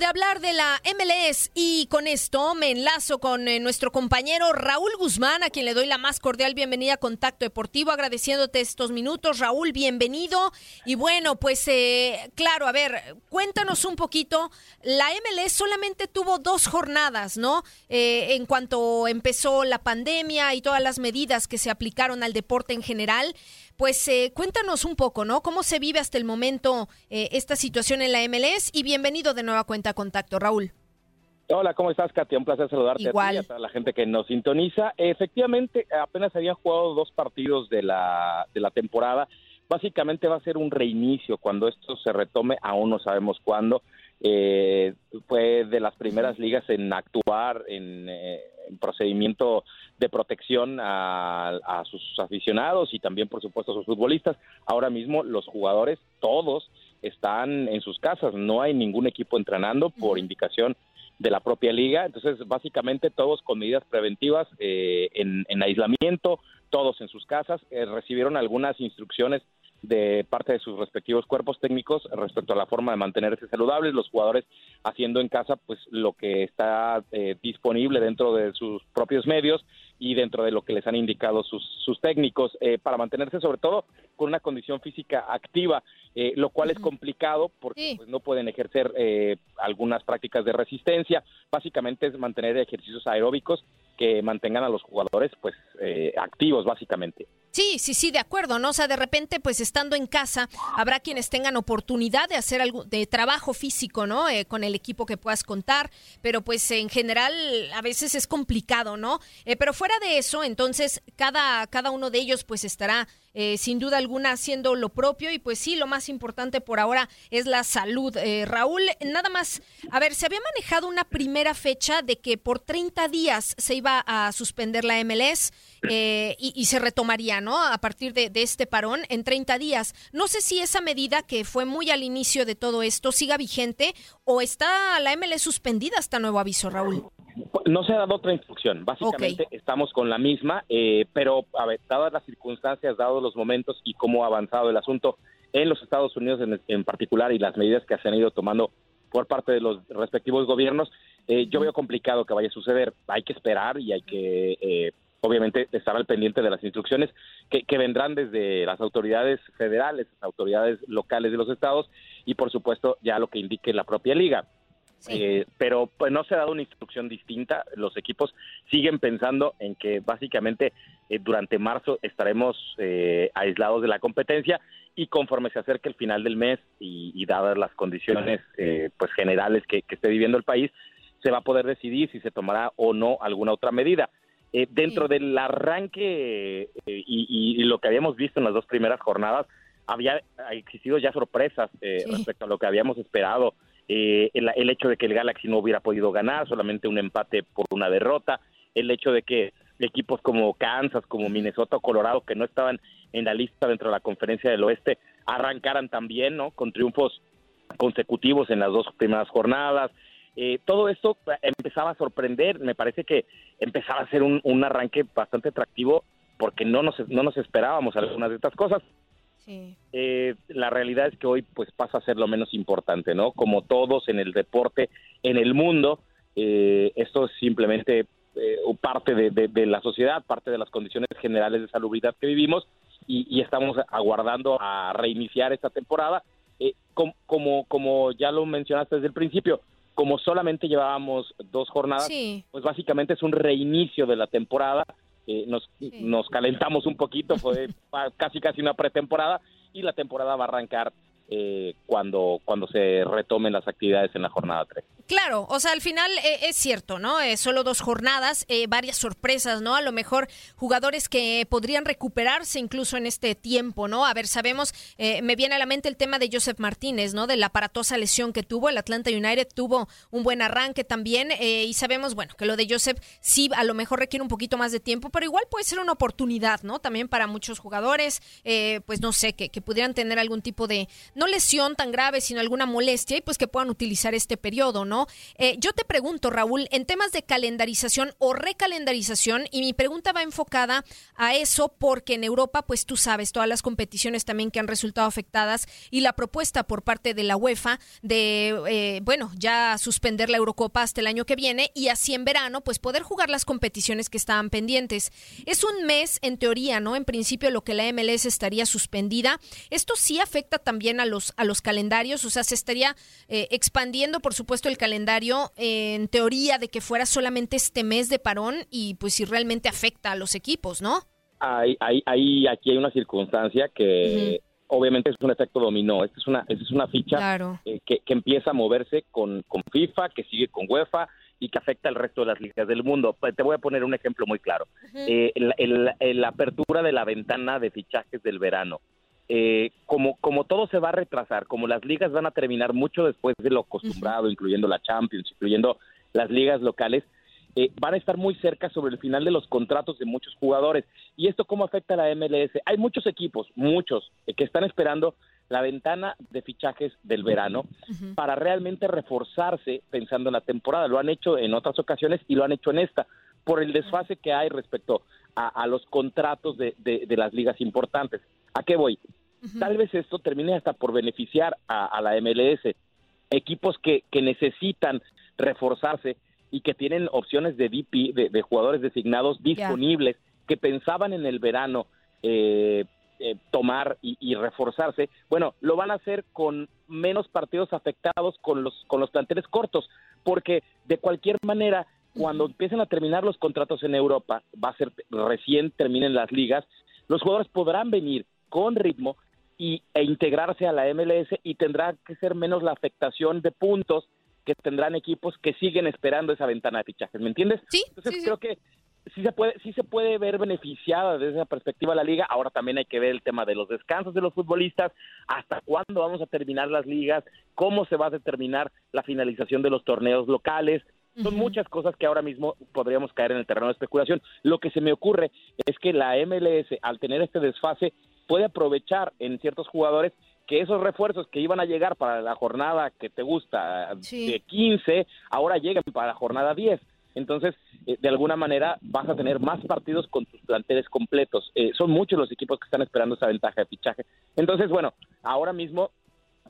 De hablar de la MLS y con esto me enlazo con eh, nuestro compañero Raúl Guzmán, a quien le doy la más cordial bienvenida a Contacto Deportivo, agradeciéndote estos minutos. Raúl, bienvenido. Y bueno, pues eh, claro, a ver, cuéntanos un poquito. La MLS solamente tuvo dos jornadas, ¿no? Eh, en cuanto empezó la pandemia y todas las medidas que se aplicaron al deporte en general. Pues eh, cuéntanos un poco, ¿no? ¿Cómo se vive hasta el momento eh, esta situación en la MLS? Y bienvenido de nueva cuenta a Contacto, Raúl. Hola, ¿cómo estás, Katia? Un placer saludarte Igual. a ti y a toda la gente que nos sintoniza. Efectivamente, apenas habían jugado dos partidos de la, de la temporada. Básicamente va a ser un reinicio cuando esto se retome, aún no sabemos cuándo. Eh, fue de las primeras ligas en actuar en, eh, en procedimiento de protección a, a sus aficionados y también, por supuesto, a sus futbolistas. Ahora mismo los jugadores, todos, están en sus casas. No hay ningún equipo entrenando por indicación de la propia liga. Entonces, básicamente todos con medidas preventivas eh, en, en aislamiento, todos en sus casas. Eh, recibieron algunas instrucciones de parte de sus respectivos cuerpos técnicos respecto a la forma de mantenerse saludables, los jugadores haciendo en casa pues lo que está eh, disponible dentro de sus propios medios y dentro de lo que les han indicado sus, sus técnicos eh, para mantenerse sobre todo con una condición física activa, eh, lo cual es complicado porque Sí. pues, no pueden ejercer eh, algunas prácticas de resistencia, básicamente es mantener ejercicios aeróbicos que mantengan a los jugadores pues eh, activos básicamente. Sí, sí, sí, de acuerdo, ¿no? O sea, de repente, pues estando en casa, habrá quienes tengan oportunidad de hacer algo de trabajo físico, ¿no? Eh, con el equipo que puedas contar, pero pues en general a veces es complicado, ¿no? Eh, pero fuera de eso, entonces cada, cada uno de ellos pues estará eh, sin duda alguna haciendo lo propio y pues sí, lo más importante por ahora es la salud. Eh, Raúl, nada más, a ver, se había manejado una primera fecha de que por 30 días se iba a suspender la MLS eh, y, y se retomaría, ¿no? A partir de, de este parón en 30 días. No sé si esa medida que fue muy al inicio de todo esto siga vigente o está la MLS suspendida hasta nuevo aviso, Raúl. No se ha dado otra instrucción. Básicamente estamos con la misma, eh, pero a ver, dadas las circunstancias, dados los momentos y cómo ha avanzado el asunto en los Estados Unidos en, en particular y las medidas que se han ido tomando por parte de los respectivos gobiernos, eh, yo veo complicado que vaya a suceder. Hay que esperar y hay que, eh, obviamente, estar al pendiente de las instrucciones que, que vendrán desde las autoridades federales, las autoridades locales de los estados y, por supuesto, ya lo que indique la propia liga. Eh, pero pues no se ha dado una instrucción distinta. Los equipos siguen pensando en que básicamente eh, durante marzo estaremos eh, aislados de la competencia y conforme se acerque el final del mes y, y dadas las condiciones eh, pues generales que, que esté viviendo el país, se va a poder decidir si se tomará o no alguna otra medida. Eh, dentro del arranque eh, y, y lo que habíamos visto en las dos primeras jornadas, había existido ya sorpresas eh, Sí. respecto a lo que habíamos esperado. Eh, el, el hecho de que el Galaxy no hubiera podido ganar, solamente un empate por una derrota, el hecho de que equipos como Kansas, como Minnesota o Colorado, que no estaban en la lista dentro de la conferencia del oeste, arrancaran también, ¿no? Con triunfos consecutivos en las dos primeras jornadas. Eh, todo esto empezaba a sorprender, me parece que empezaba a ser un, un arranque bastante atractivo porque no nos, no nos esperábamos algunas de estas cosas. eh, la realidad es que hoy pues pasa a ser lo menos importante, ¿no? Como todos en el deporte, en el mundo, eh, esto es simplemente eh, parte de, la sociedad, parte de las condiciones generales de salubridad que vivimos y, estamos aguardando a reiniciar esta temporada. como, como, ya lo mencionaste desde el principio, como solamente llevábamos dos jornadas, pues básicamente es un reinicio de la temporada. Eh, nos, nos calentamos un poquito, fue casi casi una pretemporada y la temporada va a arrancar eh, cuando, cuando se retomen las actividades en la jornada 3. Claro, o sea, al final eh, es cierto, ¿no? Eh, solo dos jornadas, eh, varias sorpresas, ¿no? A lo mejor jugadores que podrían recuperarse incluso en este tiempo, ¿no? A ver, sabemos, me viene a la mente el tema de Joseph Martínez, ¿no? De la aparatosa lesión que tuvo, el Atlanta United tuvo un buen arranque también y sabemos, bueno, que lo de Joseph sí a lo mejor requiere un poquito más de tiempo, pero igual puede ser una oportunidad, ¿no? También para muchos jugadores, pues no sé, que, que pudieran tener algún tipo de, no lesión tan grave, sino alguna molestia y pues que puedan utilizar este periodo, ¿no? Eh, yo te pregunto, Raúl, en temas de calendarización o recalendarización, y mi pregunta va enfocada a eso porque en Europa, pues tú sabes, todas las competiciones también que han resultado afectadas y la propuesta por parte de la UEFA de, eh, bueno, ya suspender la Eurocopa hasta el año que viene y así en verano, pues poder jugar las competiciones que estaban pendientes. Es un mes, en teoría, ¿no? En principio, lo que la MLS estaría suspendida. Esto sí afecta también a los, a los calendarios, o sea, se estaría eh, expandiendo, por supuesto, el calendario en teoría de que fuera solamente este mes de parón y pues si realmente afecta a los equipos, ¿no? Hay, hay, aquí hay una circunstancia que obviamente es un efecto dominó. Esta es una, esta es una ficha eh, que, empieza a moverse con, con FIFA, que sigue con UEFA y que afecta al resto de las ligas del mundo. Te voy a poner un ejemplo muy claro. Eh, la apertura de la ventana de fichajes del verano eh, como, como todo se va a retrasar, como las ligas van a terminar mucho después de lo acostumbrado, incluyendo la Champions, incluyendo las ligas locales, eh, van a estar muy cerca sobre el final de los contratos de muchos jugadores. ¿Y esto cómo afecta a la MLS? Hay muchos equipos, muchos, eh, que están esperando la ventana de fichajes del verano para realmente reforzarse pensando en la temporada. Lo han hecho en otras ocasiones y lo han hecho en esta, por el desfase que hay respecto a, los contratos de, de las ligas importantes. ¿A qué voy? Tal vez esto termine hasta por beneficiar a, la MLS. Equipos que, que, necesitan reforzarse y que tienen opciones de DP, de, jugadores designados disponibles, que pensaban en el verano eh, eh, tomar y, reforzarse, bueno, lo van a hacer con menos partidos afectados con los, con los planteles cortos, porque de cualquier manera, cuando empiecen a terminar los contratos en Europa, va a ser recién terminen las ligas, los jugadores podrán venir con ritmo y, e integrarse a la MLS y tendrá que ser menos la afectación de puntos que tendrán equipos que siguen esperando esa ventana de fichajes, ¿me entiendes? Sí. Entonces creo que sí se puede sí se puede ver beneficiada desde esa perspectiva la liga. Ahora también hay que ver el tema de los descansos de los futbolistas, hasta cuándo vamos a terminar las ligas, cómo se va a determinar la finalización de los torneos locales. Son muchas cosas que ahora mismo podríamos caer en el terreno de especulación. Lo que se me ocurre es que la MLS, al tener este desfase, puede aprovechar en ciertos jugadores que esos refuerzos que iban a llegar para la jornada que te gusta de 15, ahora lleguen para la jornada 10. Entonces, eh, de alguna manera vas a tener más partidos con tus planteles completos. Eh, son muchos los equipos que están esperando esa ventaja de fichaje. Entonces, bueno, ahora mismo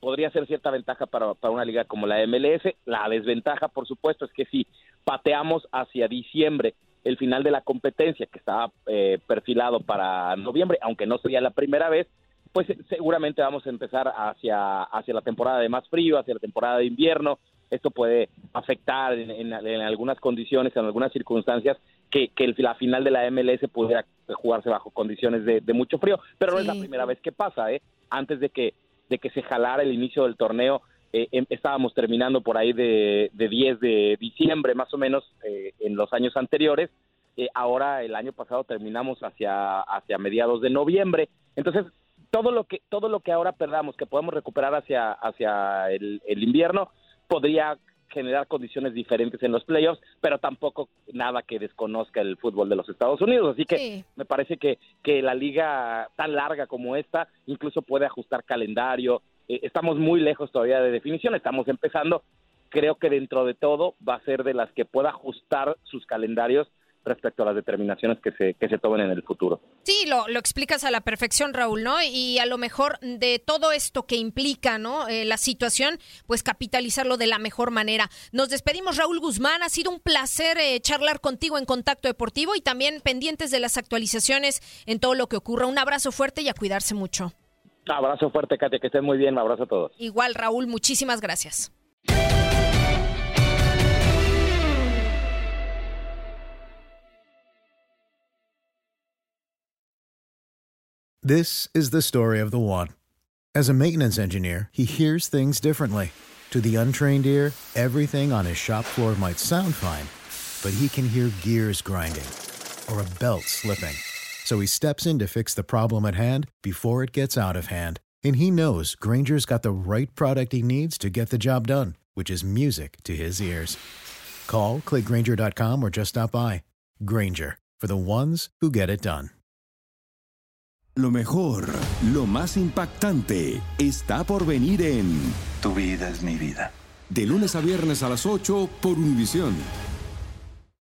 podría ser cierta ventaja para, para una liga como la MLS. La desventaja, por supuesto, es que si pateamos hacia diciembre el final de la competencia que estaba eh, perfilado para noviembre, aunque no sería la primera vez, pues seguramente vamos a empezar hacia, hacia la temporada de más frío, hacia la temporada de invierno. Esto puede afectar en, algunas condiciones, en algunas circunstancias, que, que la final de la MLS pudiera jugarse bajo condiciones de, mucho frío, pero no es la primera vez que pasa, ¿eh? Antes de que, de que se jalara el inicio del torneo, eh, em, estábamos terminando por ahí de, de 10 de diciembre más o menos eh, en los años anteriores. Eh, ahora el año pasado terminamos hacia, hacia mediados de noviembre. Entonces, todo lo que, todo lo que ahora perdamos, que podemos recuperar hacia, hacia el, invierno, podría generar condiciones diferentes en los playoffs, pero tampoco nada que desconozca el fútbol de los Estados Unidos. Así que me parece que, que la liga tan larga como esta incluso puede ajustar calendario, eh, estamos muy lejos todavía de definición, estamos empezando. Creo que dentro de todo va a ser de las que pueda ajustar sus calendarios respecto a las determinaciones que se, que se tomen en el futuro. Sí, lo, lo explicas a la perfección, Raúl, ¿no? Y a lo mejor de todo esto que implica, ¿no? Eh, la situación, pues capitalizarlo de la mejor manera. Nos despedimos, Raúl Guzmán. Ha sido un placer eh, charlar contigo en Contacto Deportivo y también pendientes de las actualizaciones en todo lo que ocurra. Un abrazo fuerte y a cuidarse mucho. Abrazo fuerte, Katia, que estén muy bien. Un abrazo a todos. Igual, Raúl, muchísimas gracias. This is the story of the one. As a maintenance engineer, he hears things differently. To the untrained ear, everything on his shop floor might sound fine, but he can hear gears grinding or a belt slipping. So he steps in to fix the problem at hand before it gets out of hand. And he knows Granger's got the right product he needs to get the job done, which is music to his ears. Call, clickgranger.com, or just stop by. Granger, for the ones who get it done. Lo mejor, lo más impactante, está por venir en Tu vida es mi vida. De lunes a viernes a las 8 por Univisión.